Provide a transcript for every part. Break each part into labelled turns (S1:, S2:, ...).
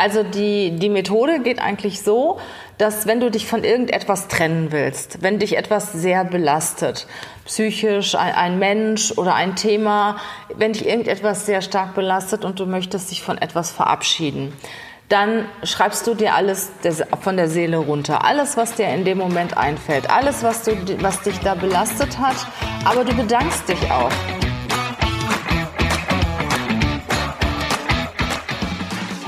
S1: Also die, die Methode geht eigentlich so, dass wenn du dich von irgendetwas trennen willst, wenn dich etwas sehr belastet, psychisch, ein, ein Mensch oder ein Thema, wenn dich irgendetwas sehr stark belastet und du möchtest dich von etwas verabschieden, dann schreibst du dir alles von der Seele runter. Alles, was dir in dem Moment einfällt. Alles, was, du, was dich da belastet hat. Aber du bedankst dich auch.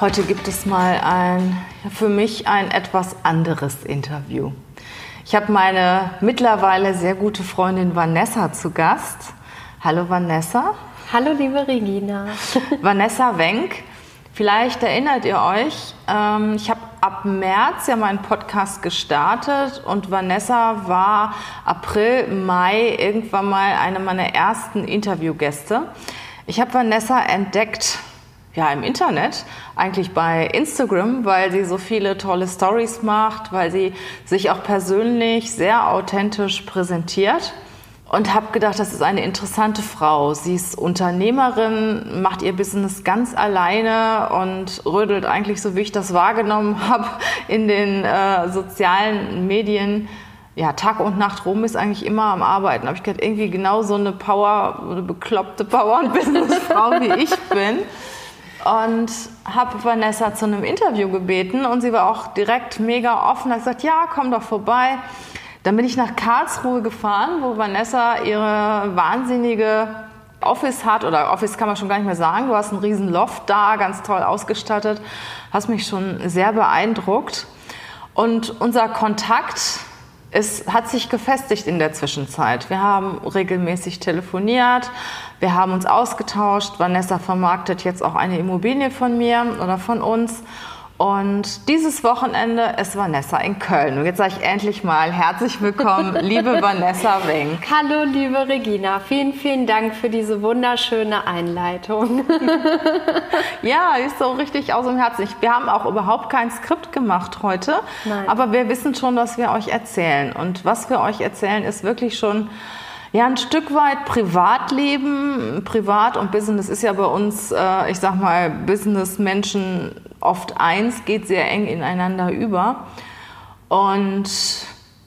S1: Heute gibt es mal ein, für mich ein etwas anderes Interview. Ich habe meine mittlerweile sehr gute Freundin Vanessa zu Gast. Hallo Vanessa.
S2: Hallo liebe Regina.
S1: Vanessa Wenk. Vielleicht erinnert ihr euch, ähm, ich habe ab März ja meinen Podcast gestartet und Vanessa war April, Mai irgendwann mal eine meiner ersten Interviewgäste. Ich habe Vanessa entdeckt ja, im Internet, eigentlich bei Instagram, weil sie so viele tolle Stories macht, weil sie sich auch persönlich sehr authentisch präsentiert. Und habe gedacht, das ist eine interessante Frau. Sie ist Unternehmerin, macht ihr Business ganz alleine und rödelt eigentlich, so wie ich das wahrgenommen habe, in den äh, sozialen Medien ja, Tag und Nacht rum ist eigentlich immer am Arbeiten. Habe ich gedacht, irgendwie genau so eine Power, eine bekloppte Power- und Businessfrau wie ich bin und habe Vanessa zu einem Interview gebeten und sie war auch direkt mega offen, hat gesagt, ja, komm doch vorbei. Dann bin ich nach Karlsruhe gefahren, wo Vanessa ihre wahnsinnige Office hat, oder Office kann man schon gar nicht mehr sagen. Du hast einen riesen Loft da, ganz toll ausgestattet. Hast mich schon sehr beeindruckt. Und unser Kontakt es hat sich gefestigt in der Zwischenzeit. Wir haben regelmäßig telefoniert, wir haben uns ausgetauscht. Vanessa vermarktet jetzt auch eine Immobilie von mir oder von uns. Und dieses Wochenende ist Vanessa in Köln. Und jetzt sage ich endlich mal herzlich willkommen, liebe Vanessa Wenk.
S2: Hallo, liebe Regina. Vielen, vielen Dank für diese wunderschöne Einleitung.
S1: ja, ist so richtig aus dem Herzen. Wir haben auch überhaupt kein Skript gemacht heute. Nein. Aber wir wissen schon, was wir euch erzählen. Und was wir euch erzählen, ist wirklich schon ja, ein Stück weit Privatleben, Privat und Business ist ja bei uns, äh, ich sag mal, Business-Menschen oft eins, geht sehr eng ineinander über. Und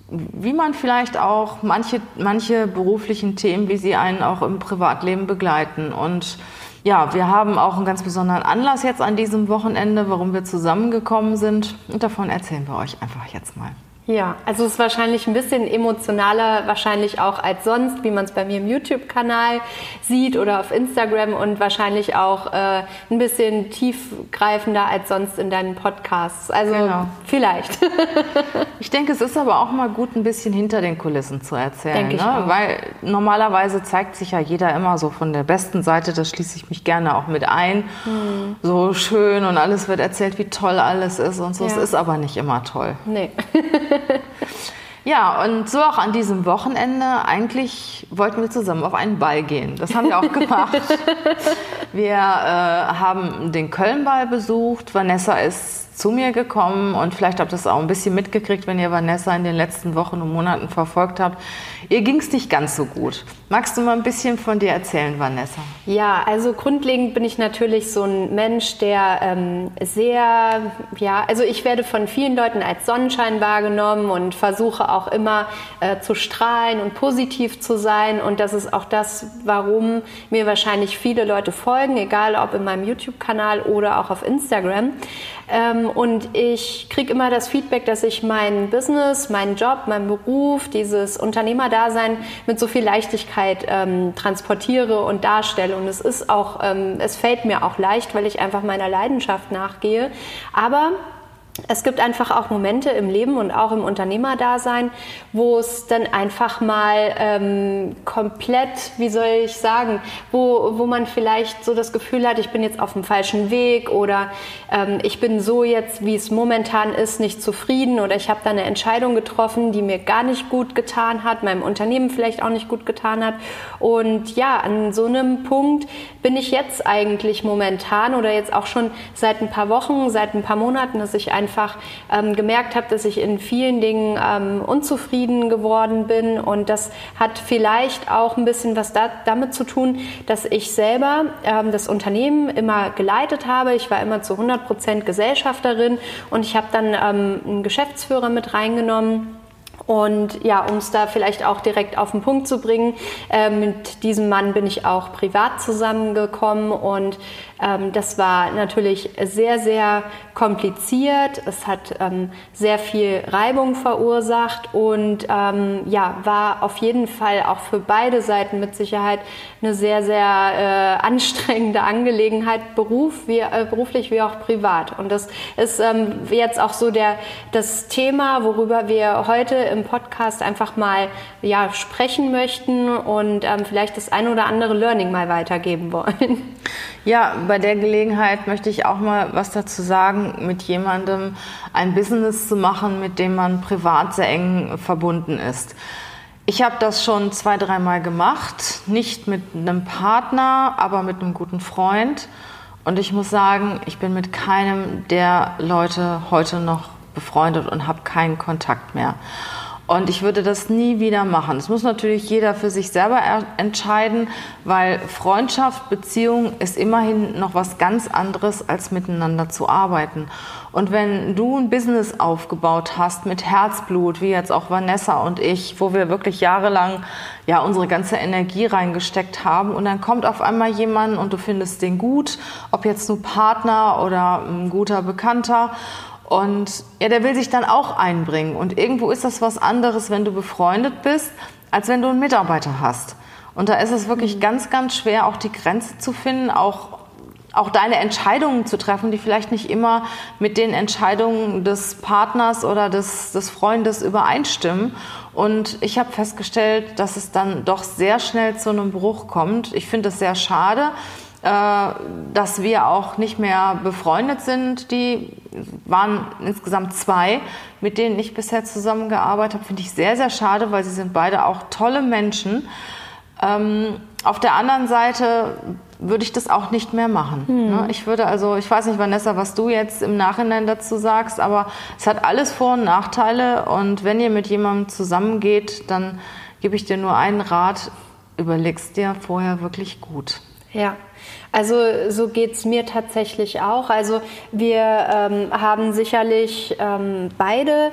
S1: wie man vielleicht auch manche, manche beruflichen Themen, wie sie einen auch im Privatleben begleiten. Und ja, wir haben auch einen ganz besonderen Anlass jetzt an diesem Wochenende, warum wir zusammengekommen sind. Und davon erzählen wir euch einfach jetzt mal.
S2: Ja, also es ist wahrscheinlich ein bisschen emotionaler, wahrscheinlich auch als sonst, wie man es bei mir im YouTube-Kanal sieht oder auf Instagram und wahrscheinlich auch äh, ein bisschen tiefgreifender als sonst in deinen Podcasts. Also genau. vielleicht.
S1: ich denke, es ist aber auch mal gut, ein bisschen hinter den Kulissen zu erzählen. Denke ich ne? auch. Weil normalerweise zeigt sich ja jeder immer so von der besten Seite, das schließe ich mich gerne auch mit ein. Hm. So schön und alles wird erzählt, wie toll alles ist und so. Ja. Es ist aber nicht immer toll.
S2: Nee.
S1: ja, und so auch an diesem Wochenende. Eigentlich wollten wir zusammen auf einen Ball gehen. Das haben wir auch gemacht. wir äh, haben den Kölnball besucht. Vanessa ist zu mir gekommen und vielleicht habt ihr es auch ein bisschen mitgekriegt, wenn ihr Vanessa in den letzten Wochen und Monaten verfolgt habt. Ihr ging es nicht ganz so gut. Magst du mal ein bisschen von dir erzählen, Vanessa?
S2: Ja, also grundlegend bin ich natürlich so ein Mensch, der ähm, sehr, ja, also ich werde von vielen Leuten als Sonnenschein wahrgenommen und versuche auch immer äh, zu strahlen und positiv zu sein. Und das ist auch das, warum mir wahrscheinlich viele Leute folgen, egal ob in meinem YouTube-Kanal oder auch auf Instagram. Ähm, und ich kriege immer das Feedback, dass ich mein Business, meinen Job, meinen Beruf, dieses Unternehmerdasein mit so viel Leichtigkeit ähm, transportiere und darstelle. Und es ist auch, ähm, es fällt mir auch leicht, weil ich einfach meiner Leidenschaft nachgehe. Aber es gibt einfach auch Momente im Leben und auch im Unternehmerdasein, wo es dann einfach mal ähm, komplett, wie soll ich sagen, wo, wo man vielleicht so das Gefühl hat, ich bin jetzt auf dem falschen Weg oder ähm, ich bin so jetzt, wie es momentan ist, nicht zufrieden oder ich habe da eine Entscheidung getroffen, die mir gar nicht gut getan hat, meinem Unternehmen vielleicht auch nicht gut getan hat. Und ja, an so einem Punkt bin ich jetzt eigentlich momentan oder jetzt auch schon seit ein paar Wochen, seit ein paar Monaten, dass ich einfach ähm, gemerkt habe, dass ich in vielen Dingen ähm, unzufrieden geworden bin. Und das hat vielleicht auch ein bisschen was da, damit zu tun, dass ich selber ähm, das Unternehmen immer geleitet habe. Ich war immer zu 100 Prozent Gesellschafterin und ich habe dann ähm, einen Geschäftsführer mit reingenommen und ja, um es da vielleicht auch direkt auf den Punkt zu bringen, äh, mit diesem Mann bin ich auch privat zusammengekommen und ähm, das war natürlich sehr, sehr kompliziert. Es hat ähm, sehr viel Reibung verursacht und ähm, ja, war auf jeden Fall auch für beide Seiten mit Sicherheit eine sehr, sehr äh, anstrengende Angelegenheit, Beruf wie, äh, beruflich wie auch privat. Und das ist ähm, jetzt auch so der, das Thema, worüber wir heute im Podcast einfach mal ja, sprechen möchten und ähm, vielleicht das ein oder andere Learning mal weitergeben wollen.
S1: Ja, bei der Gelegenheit möchte ich auch mal was dazu sagen, mit jemandem ein Business zu machen, mit dem man privat sehr eng verbunden ist. Ich habe das schon zwei, dreimal gemacht, nicht mit einem Partner, aber mit einem guten Freund. Und ich muss sagen, ich bin mit keinem der Leute heute noch befreundet und habe keinen Kontakt mehr. Und ich würde das nie wieder machen. Das muss natürlich jeder für sich selber entscheiden, weil Freundschaft, Beziehung ist immerhin noch was ganz anderes, als miteinander zu arbeiten. Und wenn du ein Business aufgebaut hast mit Herzblut, wie jetzt auch Vanessa und ich, wo wir wirklich jahrelang ja unsere ganze Energie reingesteckt haben und dann kommt auf einmal jemand und du findest den gut, ob jetzt nur Partner oder ein guter Bekannter und ja, der will sich dann auch einbringen. Und irgendwo ist das was anderes, wenn du befreundet bist, als wenn du einen Mitarbeiter hast. Und da ist es wirklich ganz, ganz schwer, auch die Grenze zu finden, auch, auch deine Entscheidungen zu treffen, die vielleicht nicht immer mit den Entscheidungen des Partners oder des, des Freundes übereinstimmen. Und ich habe festgestellt, dass es dann doch sehr schnell zu einem Bruch kommt. Ich finde es sehr schade. Äh, dass wir auch nicht mehr befreundet sind. Die waren insgesamt zwei, mit denen ich bisher zusammengearbeitet habe. Finde ich sehr, sehr schade, weil sie sind beide auch tolle Menschen. Ähm, auf der anderen Seite würde ich das auch nicht mehr machen. Hm. Ich würde also, ich weiß nicht, Vanessa, was du jetzt im Nachhinein dazu sagst, aber es hat alles Vor- und Nachteile. Und wenn ihr mit jemandem zusammengeht, dann gebe ich dir nur einen Rat, überlegst dir vorher wirklich gut.
S2: Ja, also so geht es mir tatsächlich auch. Also wir ähm, haben sicherlich ähm, beide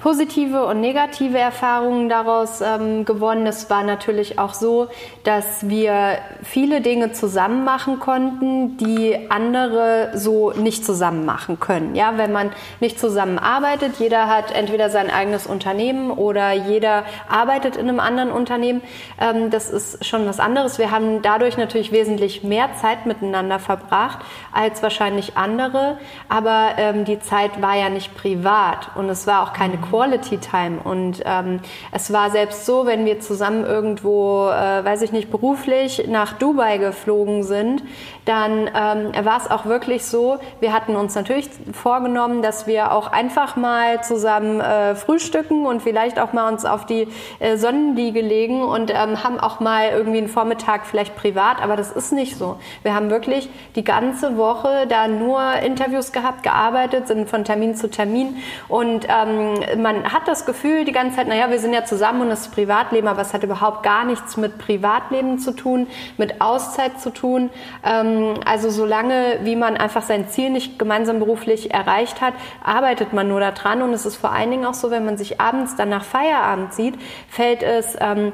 S2: positive und negative Erfahrungen daraus ähm, gewonnen. Es war natürlich auch so, dass wir viele Dinge zusammen machen konnten, die andere so nicht zusammen machen können. Ja, wenn man nicht zusammenarbeitet, jeder hat entweder sein eigenes Unternehmen oder jeder arbeitet in einem anderen Unternehmen. Ähm, das ist schon was anderes. Wir haben dadurch natürlich wesentlich mehr Zeit miteinander verbracht als wahrscheinlich andere, aber ähm, die Zeit war ja nicht privat und es war auch keine Quality Time. Und ähm, es war selbst so, wenn wir zusammen irgendwo, äh, weiß ich nicht, beruflich nach Dubai geflogen sind, dann ähm, war es auch wirklich so, wir hatten uns natürlich vorgenommen, dass wir auch einfach mal zusammen äh, frühstücken und vielleicht auch mal uns auf die äh, Sonnenliege legen und ähm, haben auch mal irgendwie einen Vormittag vielleicht privat, aber das ist nicht so. Wir haben wirklich die ganze Woche da nur Interviews gehabt, gearbeitet, sind von Termin zu Termin und ähm, man hat das Gefühl die ganze Zeit, naja, wir sind ja zusammen und das ist Privatleben, aber es hat überhaupt gar nichts mit Privatleben zu tun, mit Auszeit zu tun. Ähm, also solange, wie man einfach sein Ziel nicht gemeinsam beruflich erreicht hat, arbeitet man nur daran. Und es ist vor allen Dingen auch so, wenn man sich abends dann nach Feierabend sieht, fällt es... Ähm,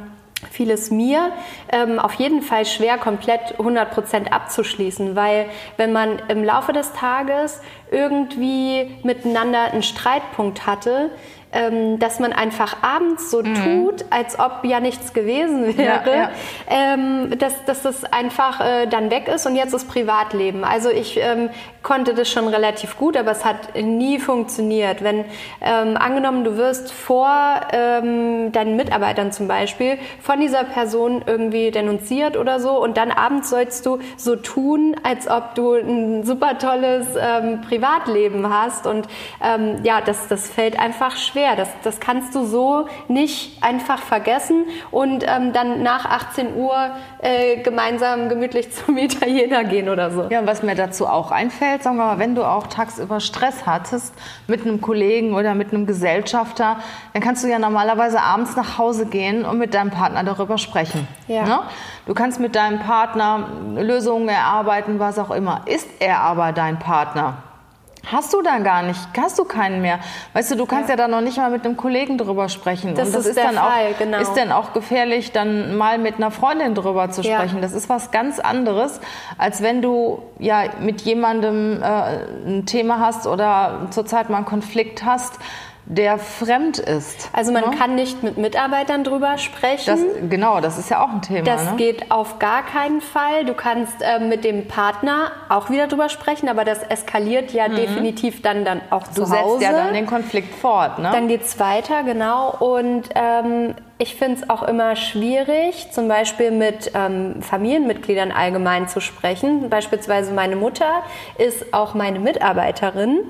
S2: vieles mir ähm, auf jeden Fall schwer, komplett 100% abzuschließen, weil wenn man im Laufe des Tages irgendwie miteinander einen Streitpunkt hatte, ähm, dass man einfach abends so mhm. tut, als ob ja nichts gewesen wäre, ja, ja. ähm, dass, dass das einfach äh, dann weg ist und jetzt ist Privatleben. Also ich ähm, konnte das schon relativ gut, aber es hat nie funktioniert. Wenn ähm, angenommen, du wirst vor ähm, deinen Mitarbeitern zum Beispiel von dieser Person irgendwie denunziert oder so und dann abends sollst du so tun, als ob du ein super tolles ähm, Privatleben hast und ähm, ja, das, das fällt einfach schwer. Das, das kannst du so nicht einfach vergessen und ähm, dann nach 18 Uhr äh, gemeinsam gemütlich zum Italiener gehen oder so.
S1: Ja, was mir dazu auch einfällt, sagen wir mal, wenn du auch tagsüber Stress hattest mit einem Kollegen oder mit einem Gesellschafter, dann kannst du ja normalerweise abends nach Hause gehen und mit deinem Partner darüber sprechen. Ja. Ne? Du kannst mit deinem Partner Lösungen erarbeiten, was auch immer. Ist er aber dein Partner? Hast du da gar nicht, hast du keinen mehr. Weißt du, du kannst ja, ja da noch nicht mal mit einem Kollegen drüber sprechen.
S2: Das,
S1: Und
S2: das ist, ist, dann
S1: Fall,
S2: auch, genau.
S1: ist dann auch gefährlich, dann mal mit einer Freundin drüber zu sprechen. Ja. Das ist was ganz anderes, als wenn du ja mit jemandem äh, ein Thema hast oder zurzeit mal einen Konflikt hast der fremd ist.
S2: Also man ne? kann nicht mit Mitarbeitern drüber sprechen.
S1: Das, genau, das ist ja auch ein Thema.
S2: Das
S1: ne?
S2: geht auf gar keinen Fall. Du kannst äh, mit dem Partner auch wieder drüber sprechen, aber das eskaliert ja mhm. definitiv dann, dann auch
S1: du
S2: zu Hause.
S1: Du setzt ja dann den Konflikt fort. Ne?
S2: Dann geht's weiter, genau. Und ähm, ich finde es auch immer schwierig, zum Beispiel mit ähm, Familienmitgliedern allgemein zu sprechen. Beispielsweise meine Mutter ist auch meine Mitarbeiterin.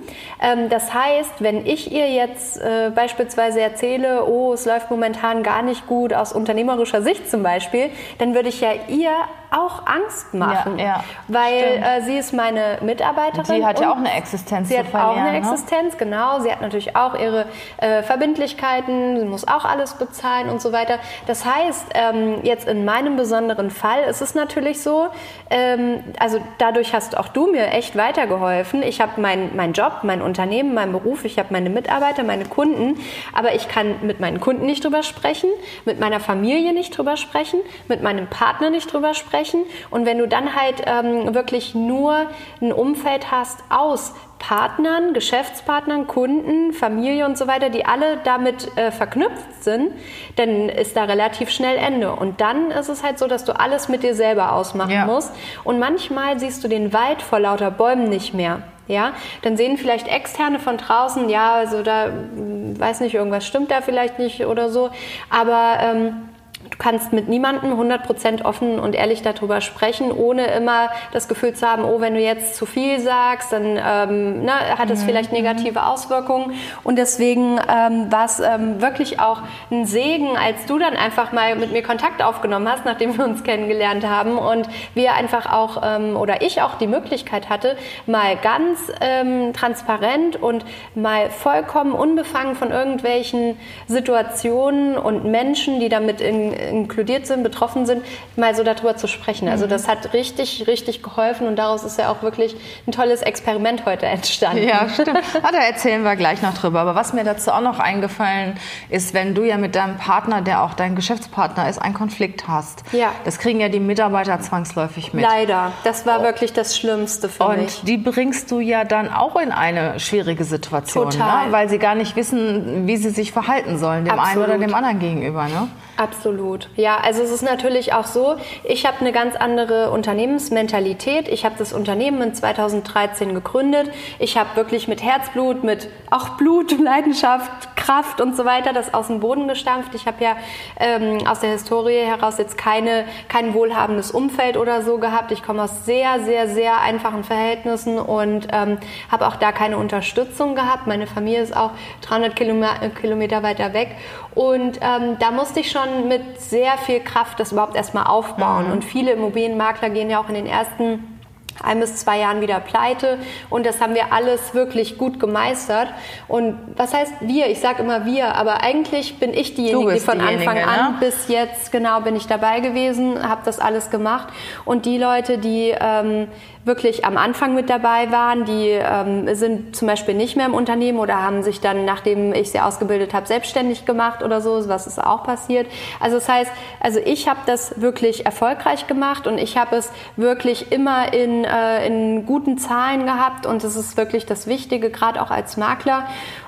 S2: Ähm, das heißt, wenn ich ihr jetzt äh, beispielsweise erzähle, oh, es läuft momentan gar nicht gut aus unternehmerischer Sicht zum Beispiel, dann würde ich ja ihr auch Angst machen,
S1: ja, ja,
S2: weil äh, sie ist meine Mitarbeiterin.
S1: Sie hat ja auch eine Existenz.
S2: Sie hat auch eine ne? Existenz, genau. Sie hat natürlich auch ihre äh, Verbindlichkeiten, sie muss auch alles bezahlen und so weiter. Das heißt, ähm, jetzt in meinem besonderen Fall ist es natürlich so, ähm, also dadurch hast auch du mir echt weitergeholfen. Ich habe meinen mein Job, mein Unternehmen, meinen Beruf, ich habe meine Mitarbeiter, meine Kunden, aber ich kann mit meinen Kunden nicht drüber sprechen, mit meiner Familie nicht drüber sprechen, mit meinem Partner nicht drüber sprechen. Und wenn du dann halt ähm, wirklich nur ein Umfeld hast aus Partnern, Geschäftspartnern, Kunden, Familie und so weiter, die alle damit äh, verknüpft sind, dann ist da relativ schnell Ende. Und dann ist es halt so, dass du alles mit dir selber ausmachen ja. musst. Und manchmal siehst du den Wald vor lauter Bäumen nicht mehr. Ja, dann sehen vielleicht Externe von draußen, ja, also da, hm, weiß nicht, irgendwas stimmt da vielleicht nicht oder so. Aber ähm, Du kannst mit niemandem 100% offen und ehrlich darüber sprechen, ohne immer das Gefühl zu haben, oh, wenn du jetzt zu viel sagst, dann ähm, ne, hat es mhm. vielleicht negative Auswirkungen. Und deswegen ähm, war es ähm, wirklich auch ein Segen, als du dann einfach mal mit mir Kontakt aufgenommen hast, nachdem wir uns kennengelernt haben und wir einfach auch ähm, oder ich auch die Möglichkeit hatte, mal ganz ähm, transparent und mal vollkommen unbefangen von irgendwelchen Situationen und Menschen, die damit in inkludiert sind, betroffen sind, mal so darüber zu sprechen. Also mhm. das hat richtig, richtig geholfen und daraus ist ja auch wirklich ein tolles Experiment heute entstanden.
S1: Ja, stimmt. Ah, da erzählen wir gleich noch drüber. Aber was mir dazu auch noch eingefallen ist, wenn du ja mit deinem Partner, der auch dein Geschäftspartner ist, einen Konflikt hast.
S2: Ja.
S1: Das kriegen ja die Mitarbeiter zwangsläufig mit.
S2: Leider. Das war oh. wirklich das Schlimmste für
S1: und
S2: mich.
S1: Und die bringst du ja dann auch in eine schwierige Situation.
S2: Total.
S1: Ne? Weil sie gar nicht wissen, wie sie sich verhalten sollen, dem
S2: Absolut.
S1: einen oder dem anderen gegenüber. Ne?
S2: Absolut. Ja, also es ist natürlich auch so, ich habe eine ganz andere Unternehmensmentalität. Ich habe das Unternehmen in 2013 gegründet. Ich habe wirklich mit Herzblut, mit auch Blut, Leidenschaft, Kraft und so weiter das aus dem Boden gestampft. Ich habe ja ähm, aus der Historie heraus jetzt keine, kein wohlhabendes Umfeld oder so gehabt. Ich komme aus sehr, sehr, sehr einfachen Verhältnissen und ähm, habe auch da keine Unterstützung gehabt. Meine Familie ist auch 300 Kilometer weiter weg. Und ähm, da musste ich schon mit sehr viel Kraft das überhaupt erstmal aufbauen. Mhm. Und viele Immobilienmakler gehen ja auch in den ersten ein bis zwei Jahren wieder pleite und das haben wir alles wirklich gut gemeistert. Und was heißt wir? Ich sage immer wir, aber eigentlich bin ich diejenige, die von Anfang an ne? bis jetzt genau bin ich dabei gewesen, habe das alles gemacht und die Leute, die ähm, wirklich am Anfang mit dabei waren, die ähm, sind zum Beispiel nicht mehr im Unternehmen oder haben sich dann, nachdem ich sie ausgebildet habe, selbstständig gemacht oder so, was ist auch passiert. Also das heißt, also ich habe das wirklich erfolgreich gemacht und ich habe es wirklich immer in äh, in guten Zahlen gehabt und das ist wirklich das Wichtige, gerade auch als Makler.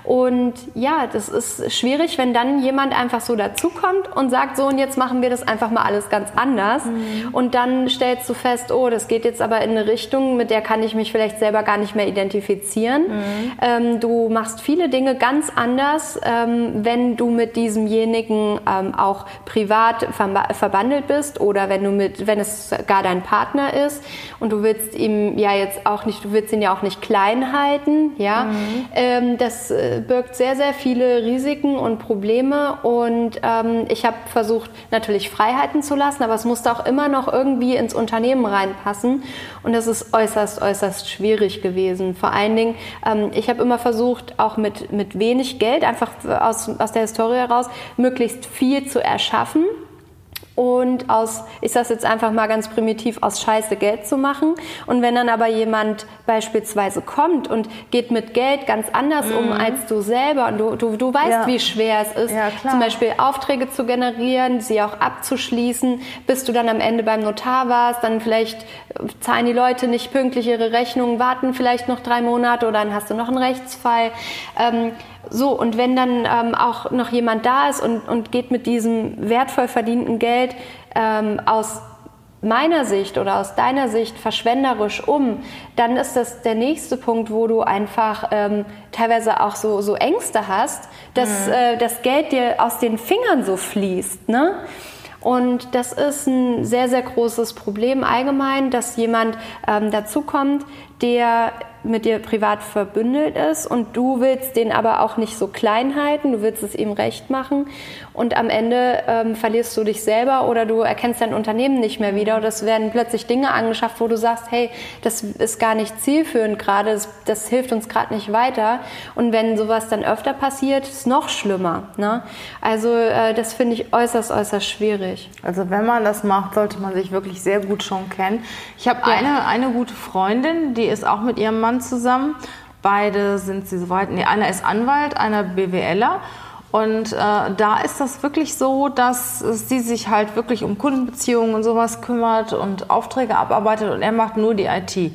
S2: Und ja, das ist schwierig, wenn dann jemand einfach so dazukommt und sagt, so und jetzt machen wir das einfach mal alles ganz anders. Mhm. Und dann stellst du fest, oh, das geht jetzt aber in eine Richtung, mit der kann ich mich vielleicht selber gar nicht mehr identifizieren. Mhm. Ähm, du machst viele Dinge ganz anders, ähm, wenn du mit diesemjenigen ähm, auch privat verbandelt bist oder wenn du mit, wenn es gar dein Partner ist und du willst ihm ja jetzt auch nicht, du willst ihn ja auch nicht klein halten, ja. Mhm. Ähm, das äh, birgt sehr, sehr viele Risiken und Probleme. Und ähm, ich habe versucht, natürlich Freiheiten zu lassen, aber es musste auch immer noch irgendwie ins Unternehmen reinpassen. Und das ist äußerst, äußerst schwierig gewesen. Vor allen Dingen, ähm, ich habe immer versucht, auch mit, mit wenig Geld, einfach aus, aus der Historie heraus, möglichst viel zu erschaffen und aus, ich sage jetzt einfach mal ganz primitiv, aus Scheiße Geld zu machen. Und wenn dann aber jemand beispielsweise kommt und geht mit Geld ganz anders mhm. um als du selber und du, du, du weißt, ja. wie schwer es ist, ja, zum Beispiel Aufträge zu generieren, sie auch abzuschließen, bis du dann am Ende beim Notar warst, dann vielleicht zahlen die Leute nicht pünktlich ihre Rechnungen, warten vielleicht noch drei Monate oder dann hast du noch einen Rechtsfall. Ähm, so, und wenn dann ähm, auch noch jemand da ist und, und geht mit diesem wertvoll verdienten Geld ähm, aus meiner Sicht oder aus deiner Sicht verschwenderisch um, dann ist das der nächste Punkt, wo du einfach ähm, teilweise auch so, so Ängste hast, dass mhm. äh, das Geld dir aus den Fingern so fließt. Ne? Und das ist ein sehr, sehr großes Problem allgemein, dass jemand ähm, dazukommt, der mit dir privat verbündelt ist und du willst den aber auch nicht so klein halten, du willst es ihm recht machen und am Ende ähm, verlierst du dich selber oder du erkennst dein Unternehmen nicht mehr wieder oder es werden plötzlich Dinge angeschafft, wo du sagst, hey, das ist gar nicht zielführend gerade, das, das, hilft uns gerade nicht weiter und wenn sowas dann öfter passiert, ist es noch schlimmer. Ne? Also äh, das finde ich äußerst, äußerst schwierig.
S1: Also wenn man das macht, sollte man sich wirklich sehr gut schon kennen. Ich habe ja. eine, eine gute Freundin, die ist auch mit ihrem Mann zusammen. Beide sind sie soweit. Nee, einer ist Anwalt, einer BWLer. Und äh, da ist das wirklich so, dass sie sich halt wirklich um Kundenbeziehungen und sowas kümmert und Aufträge abarbeitet und er macht nur die IT.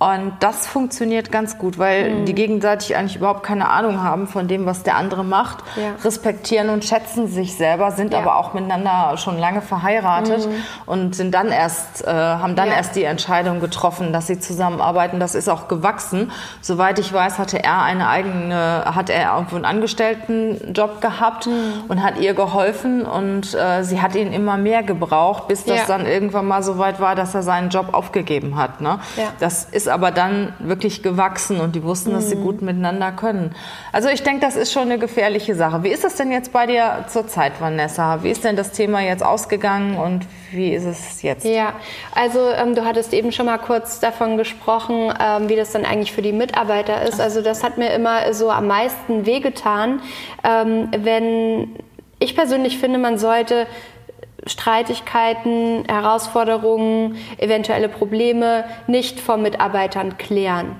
S1: Und das funktioniert ganz gut, weil mhm. die gegenseitig eigentlich überhaupt keine Ahnung haben von dem, was der andere macht, ja. respektieren und schätzen sich selber, sind ja. aber auch miteinander schon lange verheiratet mhm. und sind dann erst, äh, haben dann ja. erst die Entscheidung getroffen, dass sie zusammenarbeiten. Das ist auch gewachsen. Soweit ich weiß, hatte er eine eigene, hat er irgendwo einen Angestelltenjob gehabt mhm. und hat ihr geholfen und äh, sie hat ihn immer mehr gebraucht, bis das dann irgendwann mal so weit war, dass er seinen Job aufgegeben hat. Ne? Das ist aber dann wirklich gewachsen und die wussten, dass sie mhm. gut miteinander können. Also ich denke, das ist schon eine gefährliche Sache. Wie ist das denn jetzt bei dir zurzeit, Vanessa? Wie ist denn das Thema jetzt ausgegangen und wie ist es jetzt?
S2: Ja, also ähm, du hattest eben schon mal kurz davon gesprochen, ähm, wie das dann eigentlich für die Mitarbeiter ist. Also das hat mir immer so am meisten wehgetan, ähm, wenn ich persönlich finde, man sollte Streitigkeiten, Herausforderungen, eventuelle Probleme nicht von Mitarbeitern klären.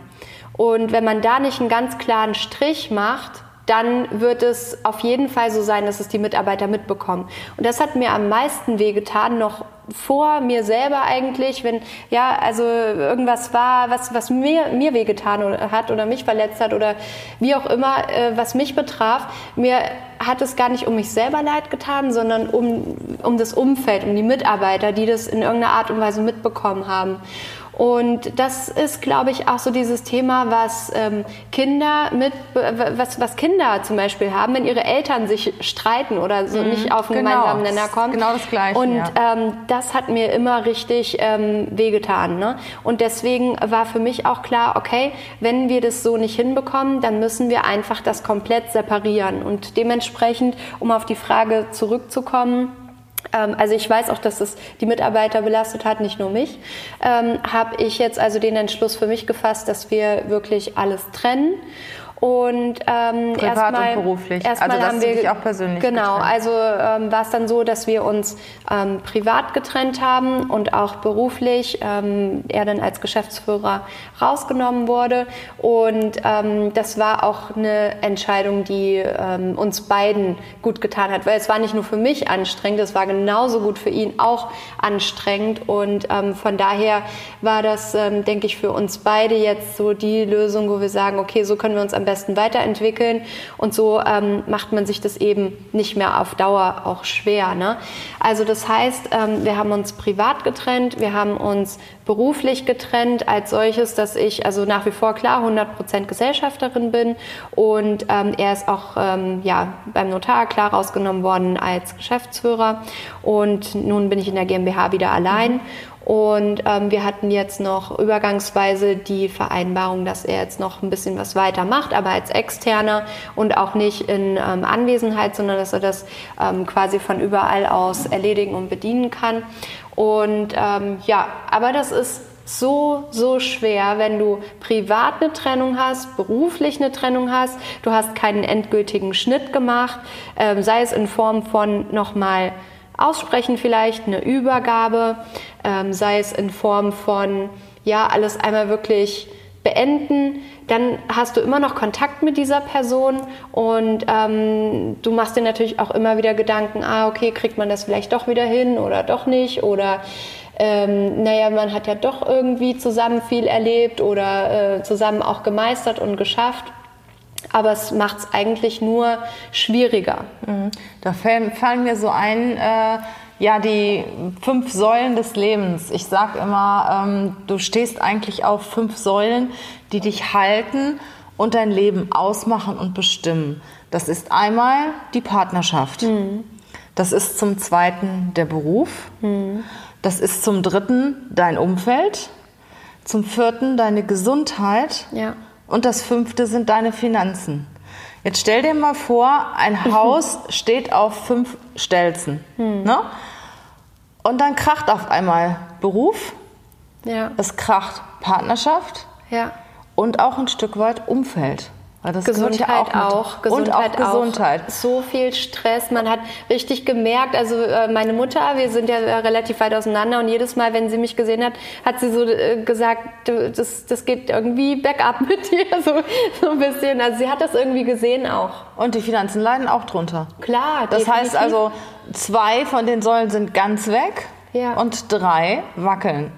S2: Und wenn man da nicht einen ganz klaren Strich macht, dann wird es auf jeden Fall so sein, dass es die Mitarbeiter mitbekommen. Und das hat mir am meisten wehgetan, noch vor mir selber eigentlich, wenn ja, also irgendwas war, was, was mir, mir wehgetan hat oder mich verletzt hat oder wie auch immer, äh, was mich betraf, mir hat es gar nicht um mich selber leid getan, sondern um, um das Umfeld, um die Mitarbeiter, die das in irgendeiner Art und Weise mitbekommen haben. Und das ist, glaube ich, auch so dieses Thema, was ähm, Kinder mit, was, was Kinder zum Beispiel haben, wenn ihre Eltern sich streiten oder so mhm, nicht auf einen genau, gemeinsamen Nenner kommen.
S1: Genau das Gleiche.
S2: Und ja. ähm, das hat mir immer richtig ähm, wehgetan. Ne? Und deswegen war für mich auch klar, okay, wenn wir das so nicht hinbekommen, dann müssen wir einfach das komplett separieren. Und dementsprechend, um auf die Frage zurückzukommen, also ich weiß auch, dass es die Mitarbeiter belastet hat, nicht nur mich, ähm, habe ich jetzt also den Entschluss für mich gefasst, dass wir wirklich alles trennen Und ähm,
S1: Privat
S2: erstmal,
S1: und beruflich.
S2: Erstmal
S1: also das
S2: haben wir
S1: dich auch persönlich
S2: genau.
S1: getrennt.
S2: Also ähm, war es dann so, dass wir uns ähm, privat getrennt haben und auch beruflich ähm, er dann als Geschäftsführer rausgenommen wurde. Und ähm, das war auch eine Entscheidung, die ähm, uns beiden gut getan hat, weil es war nicht nur für mich anstrengend, es war genauso gut für ihn auch anstrengend. Und ähm, von daher war das, denke ich, für uns beide jetzt so die Lösung, wo wir sagen, okay, so können wir uns am besten weiterentwickeln und so ähm, macht man sich das eben nicht mehr auf Dauer auch schwer. Ne? Also das heißt, ähm, wir haben uns privat getrennt, wir haben uns beruflich getrennt als solches, dass ich also nach wie vor klar 100% Gesellschafterin bin und ähm, er ist auch ähm, ja, beim Notar klar rausgenommen worden als Geschäftsführer und nun bin ich in der GmbH wieder allein. Und ähm, wir hatten jetzt noch übergangsweise die Vereinbarung, dass er jetzt noch ein bisschen was weiter macht, aber als Externer und auch nicht in ähm, Anwesenheit, sondern dass er das ähm, quasi von überall aus erledigen und bedienen kann. Und ähm, ja, aber das ist so, so schwer, wenn du privat eine Trennung hast, beruflich eine Trennung hast, du hast keinen endgültigen Schnitt gemacht, ähm, sei es in Form von nochmal aussprechen vielleicht, eine Übergabe, ähm, sei es in Form von, ja, alles einmal wirklich beenden, dann hast du immer noch Kontakt mit dieser Person und ähm, du machst dir natürlich auch immer wieder Gedanken, ah, okay, kriegt man das vielleicht doch wieder hin oder doch nicht oder ähm, naja, man hat ja doch irgendwie zusammen viel erlebt oder äh, zusammen auch gemeistert und geschafft aber es macht es eigentlich nur schwieriger.
S1: Mhm. Da fallen, fallen, mir so ein, äh, ja, die fünf Säulen des Lebens. Ich sage immer, ähm, du stehst eigentlich auf fünf Säulen, die dich halten und dein Leben ausmachen und bestimmen. Das ist einmal die Partnerschaft. Mhm. Das ist zum zweiten der Beruf. Mhm. Das ist zum dritten dein Umfeld. Zum vierten deine Gesundheit. Ja. Und das fünfte sind deine Finanzen. Jetzt stell dir mal vor, ein Haus steht auf fünf Stelzen. Hm. Ne? Und dann kracht auf einmal Beruf, ja. es kracht Partnerschaft ja. und auch ein Stück weit Umfeld.
S2: Das Gesundheit auch, auch.
S1: Gesundheit und auch Gesundheit.
S2: Auch. So viel Stress. Man hat richtig gemerkt, also äh, meine Mutter, wir sind ja relativ weit auseinander und jedes Mal, wenn sie mich gesehen hat, hat sie so äh, gesagt, das, das geht irgendwie bergab mit dir, so, so ein bisschen. Also sie hat das irgendwie gesehen auch.
S1: Und die Finanzen leiden auch drunter.
S2: Klar.
S1: Das definitiv. heißt also, zwei von den Säulen sind ganz weg ja. und drei wackeln.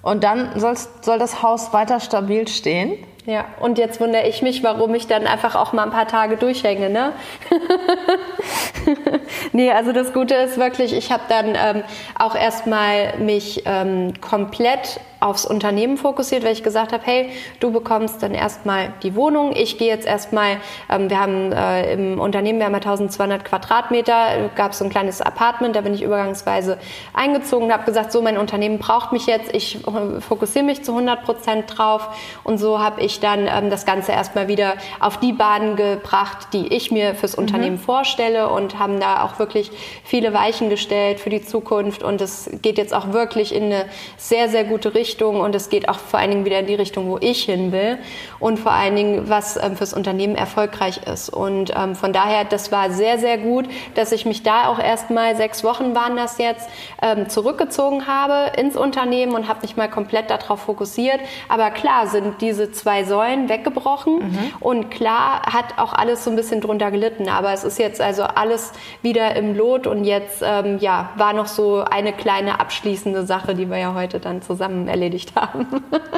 S1: Und dann soll das Haus weiter stabil stehen.
S2: Ja, und jetzt wundere ich mich, warum ich dann einfach auch mal ein paar Tage durchhänge, ne? nee, also das Gute ist wirklich, ich habe dann ähm, auch erstmal mich ähm, komplett aufs Unternehmen fokussiert, weil ich gesagt habe, hey, du bekommst dann erstmal die Wohnung. Ich gehe jetzt erstmal, ähm, wir haben äh, im Unternehmen, wir haben 1200 Quadratmeter, gab es so ein kleines Apartment, da bin ich übergangsweise eingezogen und habe gesagt, so, mein Unternehmen braucht mich jetzt, ich äh, fokussiere mich zu 100 Prozent drauf und so habe ich dann ähm, das Ganze erstmal wieder auf die Bahn gebracht, die ich mir fürs mhm. Unternehmen vorstelle und haben da auch wirklich viele Weichen gestellt für die Zukunft und es geht jetzt auch wirklich in eine sehr, sehr gute Richtung Richtung und es geht auch vor allen Dingen wieder in die Richtung, wo ich hin will und vor allen Dingen, was ähm, fürs Unternehmen erfolgreich ist. Und ähm, von daher, das war sehr, sehr gut, dass ich mich da auch erstmal sechs Wochen waren das jetzt ähm, zurückgezogen habe ins Unternehmen und habe mich mal komplett darauf fokussiert. Aber klar sind diese zwei Säulen weggebrochen mhm. und klar hat auch alles so ein bisschen drunter gelitten. Aber es ist jetzt also alles wieder im Lot und jetzt ähm, ja war noch so eine kleine abschließende Sache, die wir ja heute dann zusammen erledigt haben.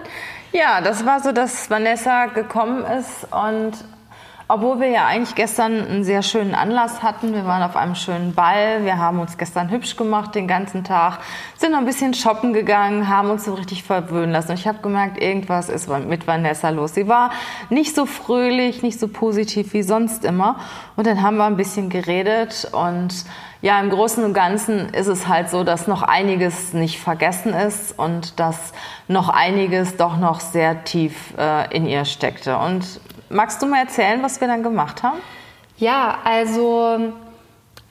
S1: ja, das war so, dass Vanessa gekommen ist und obwohl wir ja eigentlich gestern einen sehr schönen Anlass hatten, wir waren auf einem schönen Ball, wir haben uns gestern hübsch gemacht den ganzen Tag, sind noch ein bisschen shoppen gegangen, haben uns so richtig verwöhnen lassen. Und ich habe gemerkt, irgendwas ist mit Vanessa los. Sie war nicht so fröhlich, nicht so positiv wie sonst immer. Und dann haben wir ein bisschen geredet und ja, im Großen und Ganzen ist es halt so, dass noch einiges nicht vergessen ist und dass noch einiges doch noch sehr tief äh, in ihr steckte. Und magst du mal erzählen, was wir dann gemacht haben?
S2: Ja, also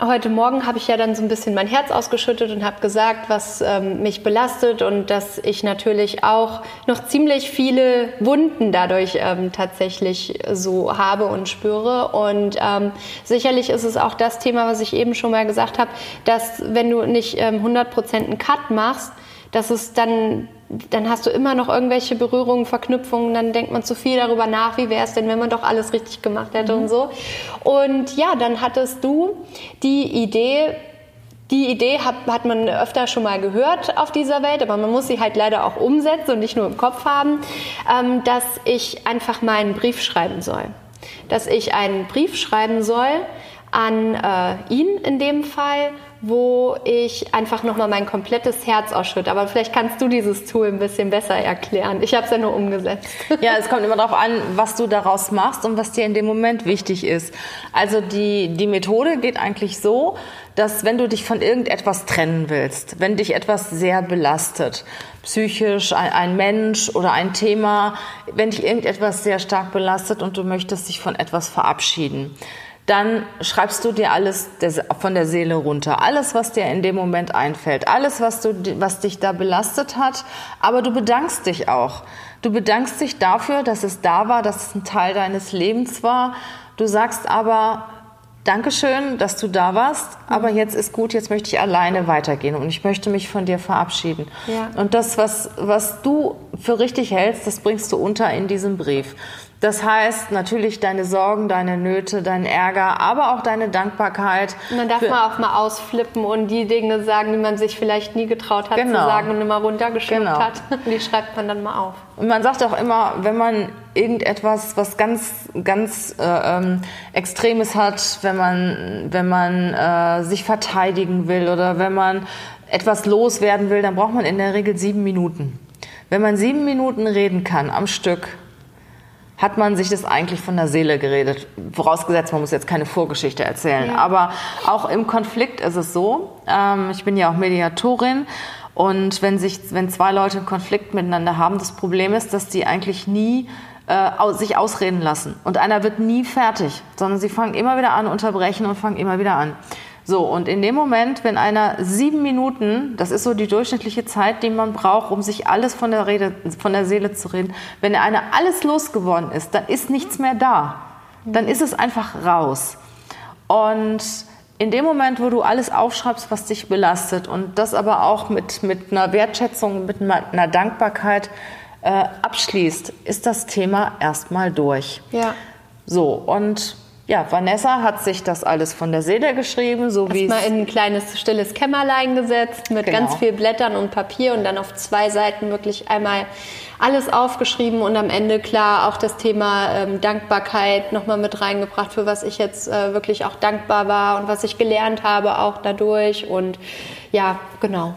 S2: heute Morgen habe ich ja dann so ein bisschen mein Herz ausgeschüttet und habe gesagt, was ähm, mich belastet und dass ich natürlich auch noch ziemlich viele Wunden dadurch ähm, tatsächlich so habe und spüre. Und ähm, sicherlich ist es auch das Thema, was ich eben schon mal gesagt habe, dass wenn du nicht ähm, 100% einen Cut machst, dass es dann dann hast du immer noch irgendwelche Berührungen, Verknüpfungen, dann denkt man zu viel darüber nach, wie wäre es denn, wenn man doch alles richtig gemacht hätte mhm. und so. Und ja, dann hattest du die Idee, die Idee hat, hat man öfter schon mal gehört auf dieser Welt, aber man muss sie halt leider auch umsetzen und nicht nur im Kopf haben, ähm, dass ich einfach mal einen Brief schreiben soll. Dass ich einen Brief schreiben soll an äh, ihn in dem Fall wo ich einfach nochmal mein komplettes Herz ausschütte. Aber vielleicht kannst du dieses Tool ein bisschen besser erklären. Ich habe es ja nur umgesetzt.
S1: Ja, es kommt immer darauf an, was du daraus machst und was dir in dem Moment wichtig ist. Also die, die Methode geht eigentlich so, dass wenn du dich von irgendetwas trennen willst, wenn dich etwas sehr belastet, psychisch, ein, ein Mensch oder ein Thema, wenn dich irgendetwas sehr stark belastet und du möchtest dich von etwas verabschieden, dann schreibst du dir alles von der Seele runter. Alles, was dir in dem Moment einfällt. Alles, was, du, was dich da belastet hat. Aber du bedankst dich auch. Du bedankst dich dafür, dass es da war, dass es ein Teil deines Lebens war. Du sagst aber, Dankeschön, dass du da warst, aber jetzt ist gut, jetzt möchte ich alleine weitergehen und ich möchte mich von dir verabschieden. Ja. Und das, was, was du für richtig hältst, das bringst du unter in diesem Brief. Das heißt natürlich deine Sorgen, deine Nöte, dein Ärger, aber auch deine Dankbarkeit.
S2: Man darf mal auch mal ausflippen und die Dinge sagen, die man sich vielleicht nie getraut hat genau. zu sagen und immer runtergeschluckt genau. hat. Die schreibt man dann mal auf.
S1: Und man sagt auch immer, wenn man irgendetwas, was ganz, ganz äh, ähm, Extremes hat, wenn man, wenn man äh, sich verteidigen will oder wenn man etwas loswerden will, dann braucht man in der Regel sieben Minuten. Wenn man sieben Minuten reden kann am Stück, hat man sich das eigentlich von der Seele geredet. Vorausgesetzt, man muss jetzt keine Vorgeschichte erzählen. Ja. Aber auch im Konflikt ist es so. Ähm, ich bin ja auch Mediatorin. Und wenn, sich, wenn zwei Leute einen Konflikt miteinander haben, das Problem ist, dass die eigentlich nie äh, sich ausreden lassen. Und einer wird nie fertig, sondern sie fangen immer wieder an, unterbrechen und fangen immer wieder an. So, und in dem Moment, wenn einer sieben Minuten, das ist so die durchschnittliche Zeit, die man braucht, um sich alles von der, Rede, von der Seele zu reden, wenn einer alles losgeworden ist, dann ist nichts mehr da. Dann ist es einfach raus. Und in dem Moment, wo du alles aufschreibst, was dich belastet und das aber auch mit, mit einer Wertschätzung, mit einer Dankbarkeit äh, abschließt, ist das Thema erstmal durch.
S2: Ja.
S1: So, und ja, Vanessa hat sich das alles von der Seele geschrieben, so wie
S2: mal in ein kleines stilles Kämmerlein gesetzt mit genau. ganz viel Blättern und Papier und dann auf zwei Seiten wirklich einmal alles aufgeschrieben und am Ende klar auch das Thema ähm, Dankbarkeit nochmal mit reingebracht, für was ich jetzt äh, wirklich auch dankbar war und was ich gelernt habe auch dadurch und ja, genau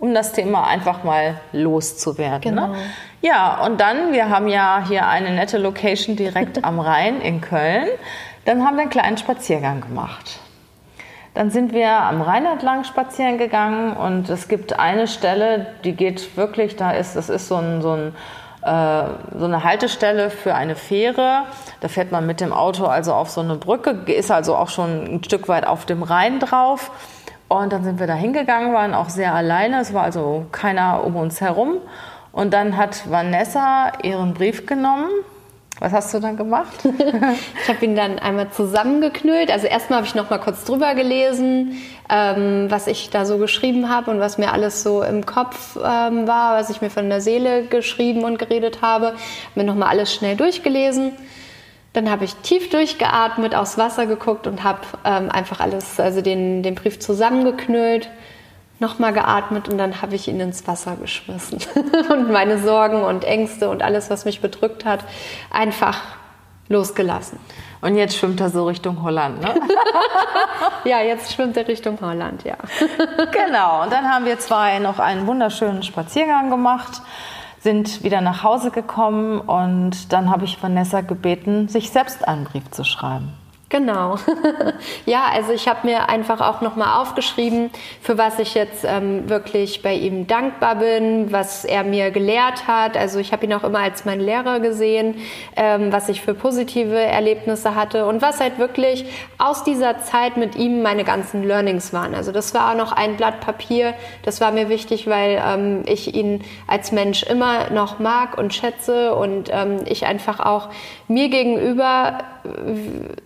S1: um das Thema einfach mal loszuwerden. Ne? Genau. Ne? Ja, und dann, wir haben ja hier eine nette Location direkt am Rhein in Köln. Dann haben wir einen kleinen Spaziergang gemacht. Dann sind wir am Rhein entlang spazieren gegangen und es gibt eine Stelle, die geht wirklich, da ist, das ist so, ein, so, ein, äh, so eine Haltestelle für eine Fähre. Da fährt man mit dem Auto also auf so eine Brücke, ist also auch schon ein Stück weit auf dem Rhein drauf. Und dann sind wir da hingegangen, waren auch sehr alleine. Es war also keiner um uns herum. Und dann hat Vanessa ihren Brief genommen was hast du dann gemacht?
S2: ich habe ihn dann einmal zusammengeknüllt. Also erstmal habe ich noch mal kurz drüber gelesen, ähm, was ich da so geschrieben habe und was mir alles so im Kopf ähm, war, was ich mir von der Seele geschrieben und geredet habe. Habe mir noch mal alles schnell durchgelesen. Dann habe ich tief durchgeatmet, aufs Wasser geguckt und habe ähm, einfach alles, also den, den Brief zusammengeknüllt nochmal geatmet und dann habe ich ihn ins Wasser geschmissen. und meine Sorgen und Ängste und alles, was mich bedrückt hat, einfach losgelassen.
S1: Und jetzt schwimmt er so Richtung Holland, ne?
S2: ja, jetzt schwimmt er Richtung Holland, ja.
S1: genau. Und dann haben wir zwei noch einen wunderschönen Spaziergang gemacht, sind wieder nach Hause gekommen und dann habe ich Vanessa gebeten, sich selbst einen Brief zu schreiben.
S2: Genau. ja, also ich habe mir einfach auch nochmal aufgeschrieben, für was ich jetzt ähm, wirklich bei ihm dankbar bin, was er mir gelehrt hat. Also ich habe ihn auch immer als meinen Lehrer gesehen, ähm, was ich für positive Erlebnisse hatte und was halt wirklich aus dieser Zeit mit ihm meine ganzen Learnings waren. Also das war auch noch ein Blatt Papier. Das war mir wichtig, weil ähm, ich ihn als Mensch immer noch mag und schätze und ähm, ich einfach auch mir gegenüber,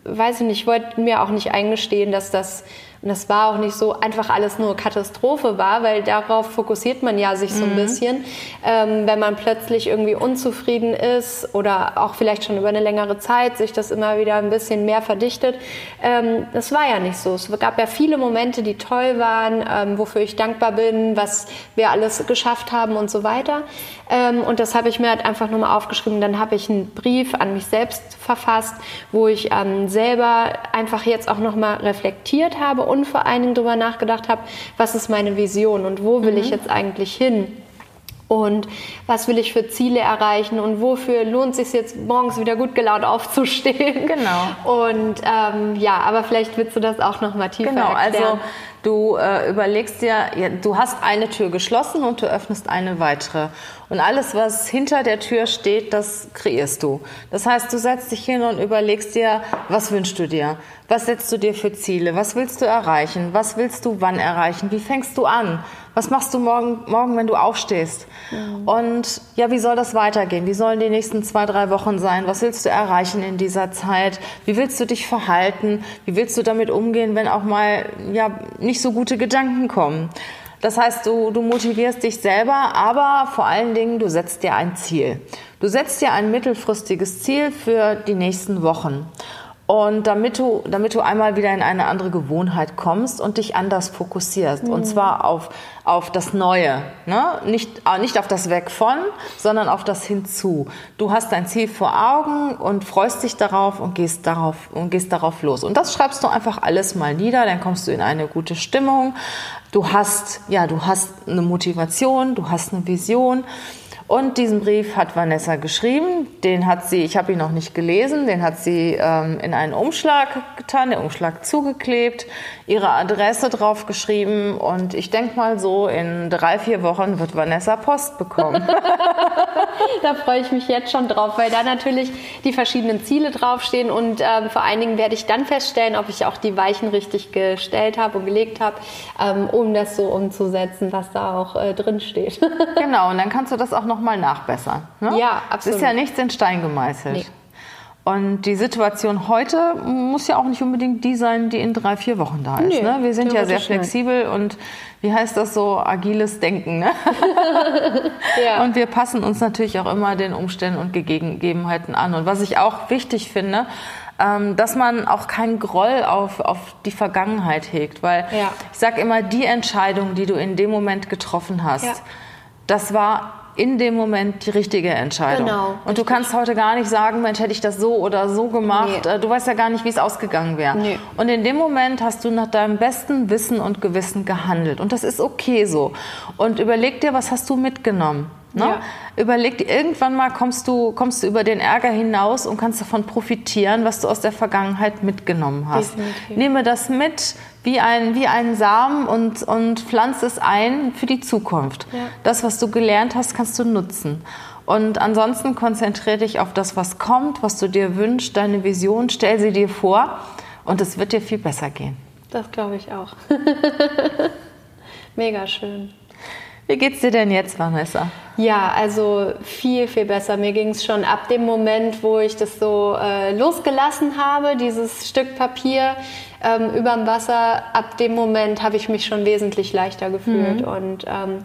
S2: weiß ich nicht, ich wollte mir auch nicht eingestehen, dass das und das war auch nicht so einfach alles nur Katastrophe war, weil darauf fokussiert man ja sich so ein mhm. bisschen. Ähm, wenn man plötzlich irgendwie unzufrieden ist oder auch vielleicht schon über eine längere Zeit sich das immer wieder ein bisschen mehr verdichtet. Ähm, das war ja nicht so. Es gab ja viele Momente, die toll waren, ähm, wofür ich dankbar bin, was wir alles geschafft haben und so weiter. Ähm, und das habe ich mir halt einfach nochmal aufgeschrieben. Dann habe ich einen Brief an mich selbst verfasst, wo ich ähm, selber einfach jetzt auch nochmal reflektiert habe und vor allen Dingen darüber nachgedacht habe, was ist meine Vision und wo will mhm. ich jetzt eigentlich hin? und was will ich für Ziele erreichen und wofür lohnt es sich jetzt morgens wieder gut gelaunt aufzustehen.
S1: Genau.
S2: Und ähm, ja, aber vielleicht willst du das auch noch mal tiefer
S1: genau,
S2: erklären.
S1: Also du äh, überlegst dir, ja, du hast eine Tür geschlossen und du öffnest eine weitere. Und alles, was hinter der Tür steht, das kreierst du. Das heißt, du setzt dich hin und überlegst dir, was wünschst du dir? Was setzt du dir für Ziele? Was willst du erreichen? Was willst du wann erreichen? Wie fängst du an? Was machst du morgen, morgen wenn du aufstehst? Mhm. Und ja, wie soll das weitergehen? Wie sollen die nächsten zwei, drei Wochen sein? Was willst du erreichen in dieser Zeit? Wie willst du dich verhalten? Wie willst du damit umgehen, wenn auch mal ja, nicht so gute Gedanken kommen? Das heißt, du, du motivierst dich selber, aber vor allen Dingen, du setzt dir ein Ziel. Du setzt dir ein mittelfristiges Ziel für die nächsten Wochen. Und damit du, damit du einmal wieder in eine andere Gewohnheit kommst und dich anders fokussierst. Mhm. Und zwar auf, auf das Neue. Ne? Nicht, äh, nicht auf das Weg von, sondern auf das Hinzu. Du hast dein Ziel vor Augen und freust dich darauf und gehst darauf, und gehst darauf los. Und das schreibst du einfach alles mal nieder, dann kommst du in eine gute Stimmung. Du hast, ja, du hast eine Motivation, du hast eine Vision. Und diesen Brief hat Vanessa geschrieben. Den hat sie, ich habe ihn noch nicht gelesen, den hat sie ähm, in einen Umschlag getan, den Umschlag zugeklebt, ihre Adresse drauf geschrieben und ich denke mal so, in drei, vier Wochen wird Vanessa Post bekommen.
S2: da freue ich mich jetzt schon drauf, weil da natürlich die verschiedenen Ziele draufstehen und ähm, vor allen Dingen werde ich dann feststellen, ob ich auch die Weichen richtig gestellt habe und gelegt habe, ähm, um das so umzusetzen, was da auch äh, drin steht.
S1: genau, und dann kannst du das auch noch nochmal nachbessern.
S2: Ne? Ja, absolut.
S1: Es ist ja nichts in Stein gemeißelt. Nee. Und die Situation heute muss ja auch nicht unbedingt die sein, die in drei, vier Wochen da ist. Nee, ne? Wir sind ja sehr flexibel und wie heißt das so, agiles Denken. Ne? ja. Und wir passen uns natürlich auch immer den Umständen und Gegebenheiten an. Und was ich auch wichtig finde, ähm, dass man auch keinen Groll auf, auf die Vergangenheit hegt. Weil ja. ich sage immer, die Entscheidung, die du in dem Moment getroffen hast, ja. das war in dem Moment die richtige Entscheidung. Genau. Und richtig. du kannst heute gar nicht sagen, Mensch, hätte ich das so oder so gemacht. Nee. Äh, du weißt ja gar nicht, wie es ausgegangen wäre. Nee. Und in dem Moment hast du nach deinem besten Wissen und Gewissen gehandelt. Und das ist okay so. Und überleg dir, was hast du mitgenommen? Ne? Ja. Überleg dir, irgendwann mal kommst du, kommst du über den Ärger hinaus und kannst davon profitieren, was du aus der Vergangenheit mitgenommen hast. Definitiv. Nehme das mit wie ein, wie einen Samen und, und pflanz es ein für die Zukunft. Ja. Das, was du gelernt hast, kannst du nutzen. Und ansonsten konzentriere dich auf das, was kommt, was du dir wünschst, deine Vision, stell sie dir vor und es wird dir viel besser gehen.
S2: Das glaube ich auch. Mega schön.
S1: Wie geht's dir denn jetzt, Vanessa?
S2: Ja, also viel, viel besser. Mir ging es schon ab dem Moment, wo ich das so äh, losgelassen habe, dieses Stück Papier ähm, überm Wasser. Ab dem Moment habe ich mich schon wesentlich leichter gefühlt. Mhm. Und ähm,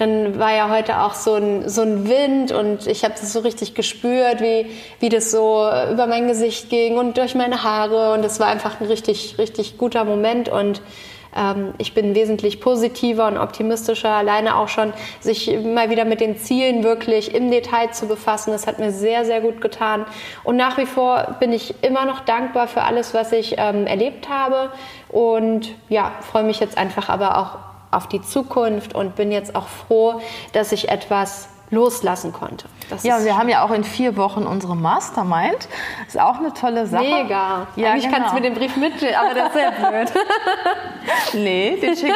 S2: dann war ja heute auch so ein, so ein Wind und ich habe das so richtig gespürt, wie, wie das so über mein Gesicht ging und durch meine Haare. Und es war einfach ein richtig, richtig guter Moment. Und ich bin wesentlich positiver und optimistischer, alleine auch schon sich mal wieder mit den Zielen wirklich im Detail zu befassen. Das hat mir sehr, sehr gut getan. Und nach wie vor bin ich immer noch dankbar für alles, was ich ähm, erlebt habe. Und ja, freue mich jetzt einfach aber auch auf die Zukunft und bin jetzt auch froh, dass ich etwas loslassen konnte.
S1: Das ja, wir haben ja auch in vier Wochen unsere Mastermind. Ist auch eine tolle Sache.
S2: Mega. Ja, ich genau. kannst du mir den Brief mitnehmen, aber das ist sehr blöd.
S1: nee, den schicke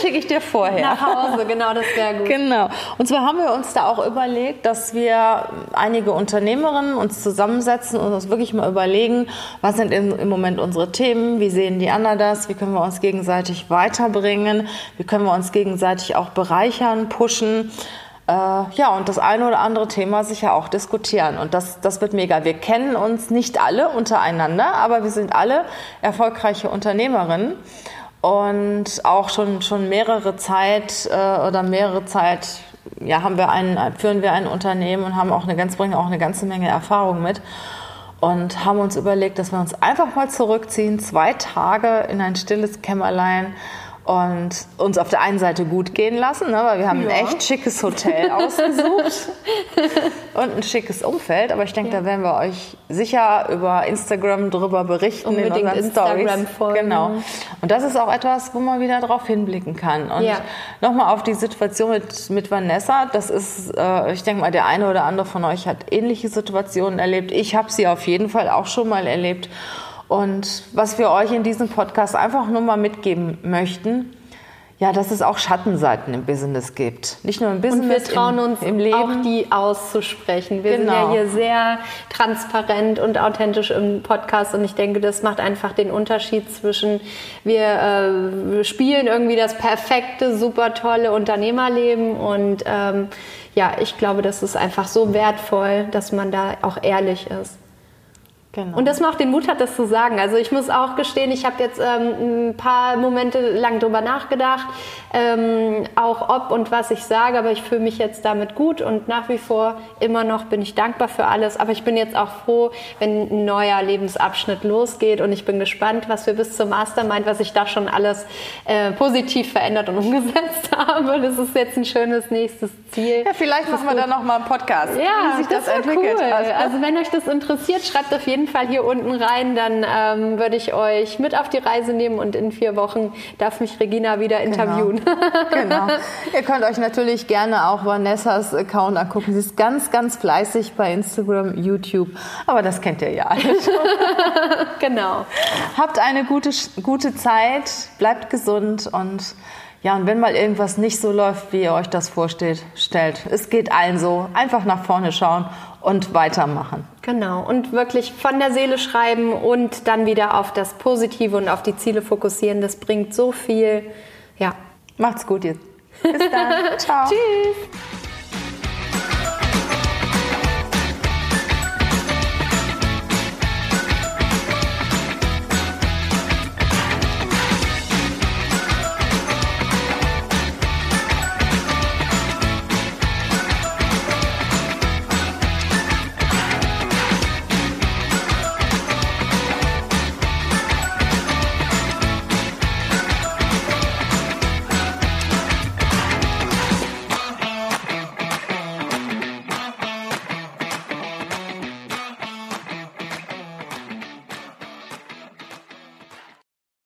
S1: schick ich dir vorher.
S2: Nach Hause, genau, das wäre gut.
S1: Genau. Und zwar haben wir uns da auch überlegt, dass wir einige Unternehmerinnen uns zusammensetzen und uns wirklich mal überlegen, was sind im, im Moment unsere Themen, wie sehen die anderen das, wie können wir uns gegenseitig weiterbringen, wie können wir uns gegenseitig auch bereichern, pushen äh, ja, und das eine oder andere Thema sicher auch diskutieren. Und das, das wird mega. Wir kennen uns nicht alle untereinander, aber wir sind alle erfolgreiche Unternehmerinnen und auch schon, schon mehrere Zeit äh, oder mehrere Zeit ja, haben wir ein, führen wir ein Unternehmen und haben auch eine ganz, bringen auch eine ganze Menge Erfahrung mit. Und haben uns überlegt, dass wir uns einfach mal zurückziehen, zwei Tage in ein stilles Kämmerlein und uns auf der einen Seite gut gehen lassen, ne, weil wir haben ja. ein echt schickes Hotel ausgesucht und ein schickes Umfeld. Aber ich denke, ja. da werden wir euch sicher über Instagram drüber berichten
S2: Unbedingt in unseren Instagram
S1: Stories. Genau. Und das ist auch etwas, wo man wieder drauf hinblicken kann. Und ja. nochmal auf die Situation mit, mit Vanessa. Das ist, äh, ich denke mal, der eine oder andere von euch hat ähnliche Situationen erlebt. Ich habe sie auf jeden Fall auch schon mal erlebt. Und was wir euch in diesem Podcast einfach nur mal mitgeben möchten, ja, dass es auch Schattenseiten im Business gibt. Nicht nur im Business,
S2: Und wir trauen im, uns im Leben. auch die auszusprechen. Wir genau. sind ja hier sehr transparent und authentisch im Podcast und ich denke, das macht einfach den Unterschied zwischen wir, äh, wir spielen irgendwie das perfekte, super tolle Unternehmerleben und ähm, ja, ich glaube, das ist einfach so wertvoll, dass man da auch ehrlich ist. Genau. Und man auch den Mut hat, das zu sagen. Also ich muss auch gestehen, ich habe jetzt ähm, ein paar Momente lang drüber nachgedacht, ähm, auch ob und was ich sage, aber ich fühle mich jetzt damit gut und nach wie vor immer noch bin ich dankbar für alles. Aber ich bin jetzt auch froh, wenn ein neuer Lebensabschnitt losgeht und ich bin gespannt, was wir bis zum Mastermind, was ich da schon alles äh, positiv verändert und umgesetzt habe. Das ist jetzt ein schönes nächstes Ziel.
S1: Ja, vielleicht machen wir da noch mal einen Podcast,
S2: ja, wie sich das, das entwickelt cool. hat. Also wenn euch das interessiert, schreibt auf jeden jeden Fall hier unten rein. Dann ähm, würde ich euch mit auf die Reise nehmen und in vier Wochen darf mich Regina wieder genau. interviewen.
S1: Genau. Genau. Ihr könnt euch natürlich gerne auch Vanessas Account angucken. Sie ist ganz, ganz fleißig bei Instagram, YouTube. Aber das kennt ihr ja alle schon.
S2: genau.
S1: Habt eine gute, gute Zeit, bleibt gesund und ja, und wenn mal irgendwas nicht so läuft, wie ihr euch das vorstellt, stellt, es geht allen so, einfach nach vorne schauen und weitermachen.
S2: Genau, und wirklich von der Seele schreiben und dann wieder auf das Positive und auf die Ziele fokussieren, das bringt so viel.
S1: Macht's gut jetzt. Bis dann. Ciao.
S2: Tschüss.